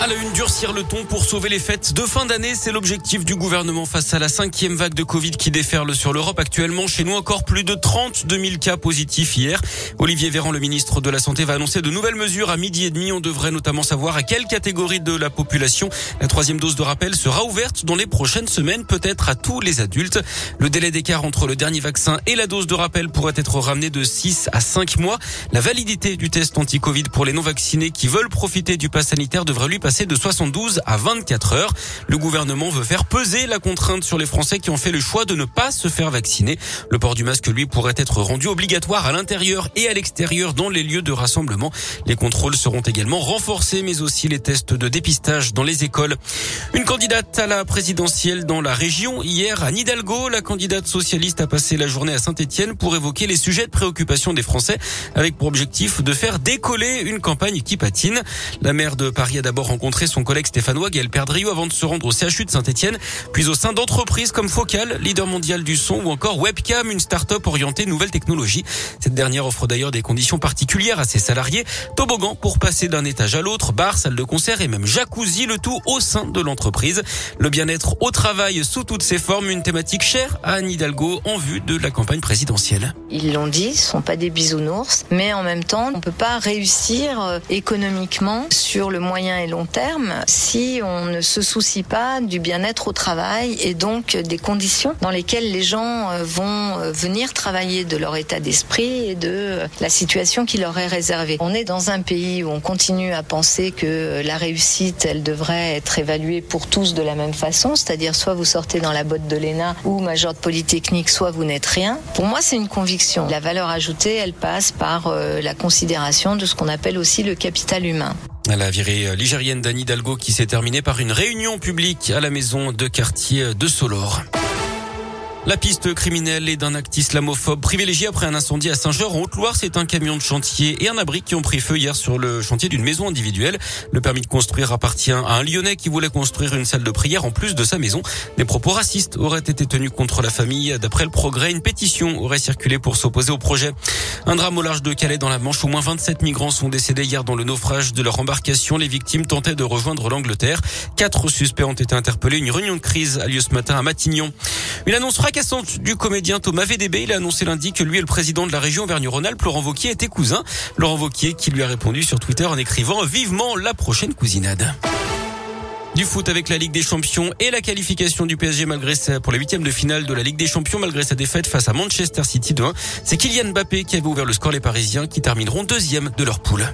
À la une, durcir le ton pour sauver les fêtes de fin d'année, c'est l'objectif du gouvernement face à la cinquième vague de Covid qui déferle sur l'Europe. Actuellement, chez nous, encore plus de 32 000 cas positifs hier. Olivier Véran, le ministre de la Santé, va annoncer de nouvelles mesures à midi et demi. On devrait notamment savoir à quelle catégorie de la population la troisième dose de rappel sera ouverte dans les prochaines semaines, peut-être à tous les adultes. Le délai d'écart entre le dernier vaccin et la dose de rappel pourrait être ramené de 6 à 5 mois. La validité du test anti-Covid pour les non-vaccinés qui veulent profiter du pass sanitaire devrait lui passer de 72 à 24 heures. Le gouvernement veut faire peser la contrainte sur les Français qui ont fait le choix de ne pas se faire vacciner. Le port du masque, lui, pourrait être rendu obligatoire à l'intérieur et à l'extérieur dans les lieux de rassemblement. Les contrôles seront également renforcés, mais aussi les tests de dépistage dans les écoles. Une candidate à la présidentielle dans la région. Hier, à Nidalgo, la candidate socialiste a passé la journée à Saint-Etienne pour évoquer les sujets de préoccupation des Français avec pour objectif de faire décoller une campagne qui patine. La maire de Paris a d'abord rencontré son collègue stéphanois Gaël Perdriou avant de se rendre au CHU de Saint-Etienne, puis au sein d'entreprises comme Focal, leader mondial du son, ou encore Webcam, une start-up orientée nouvelles technologies. Cette dernière offre d'ailleurs des conditions particulières à ses salariés. Toboggan pour passer d'un étage à l'autre, bar, salle de concert et même jacuzzi, le tout au sein de l'entreprise. Le bien-être au travail sous toutes ses formes, une thématique chère à Anne Hidalgo en vue de la campagne présidentielle. Ils l'ont dit, ce sont pas des bisounours, mais en même temps, on peut pas réussir euh, économiquement sur le moyen et long terme si on ne se soucie pas du bien-être au travail et donc des conditions dans lesquelles les gens euh, vont euh, venir travailler de leur état d'esprit et de la situation qui leur est réservée. On est dans un pays où on continue à penser que la réussite, elle devrait être évaluée pour tous de la même façon, c'est-à-dire soit vous sortez dans la botte de l'ENA ou major de Polytechnique, soit vous n'êtes rien. Pour moi, c'est une conviction. La valeur ajoutée, elle passe par euh, la considération de ce qu'on appelle aussi le capital humain. La virée ligérienne d'Anne Hidalgo qui s'est terminée par une réunion publique à la maison de quartier de Solor. La piste criminelle est d'un acte islamophobe privilégié après un incendie à Saint-Georges en Haute-Loire. C'est un camion de chantier et un abri qui ont pris feu hier sur le chantier d'une maison individuelle. Le permis de construire appartient à un Lyonnais qui voulait construire une salle de prière en plus de sa maison. Des propos racistes auraient été tenus contre la famille. D'après le progrès, une pétition aurait circulé pour s'opposer au projet. Un drame au large de Calais dans la Manche. Au moins 27 migrants sont décédés hier dans le naufrage de leur embarcation. Les victimes tentaient de rejoindre l'Angleterre. Quatre suspects ont été interpellés. Une réunion de crise a lieu ce matin à Matignon. Une annonce fracassante du comédien Thomas VDB. Il a annoncé lundi que lui et le président de la région Auvergne-Rhône-Alpes, Laurent Vauquier, étaient cousins. Laurent Vauquier qui lui a répondu sur Twitter en écrivant vivement la prochaine cousinade. Du foot avec la Ligue des Champions et la qualification du PSG malgré sa, pour les huitièmes de finale de la Ligue des Champions malgré sa défaite face à Manchester City de 1. C'est Kylian Mbappé qui avait ouvert le score les Parisiens qui termineront deuxième de leur poule.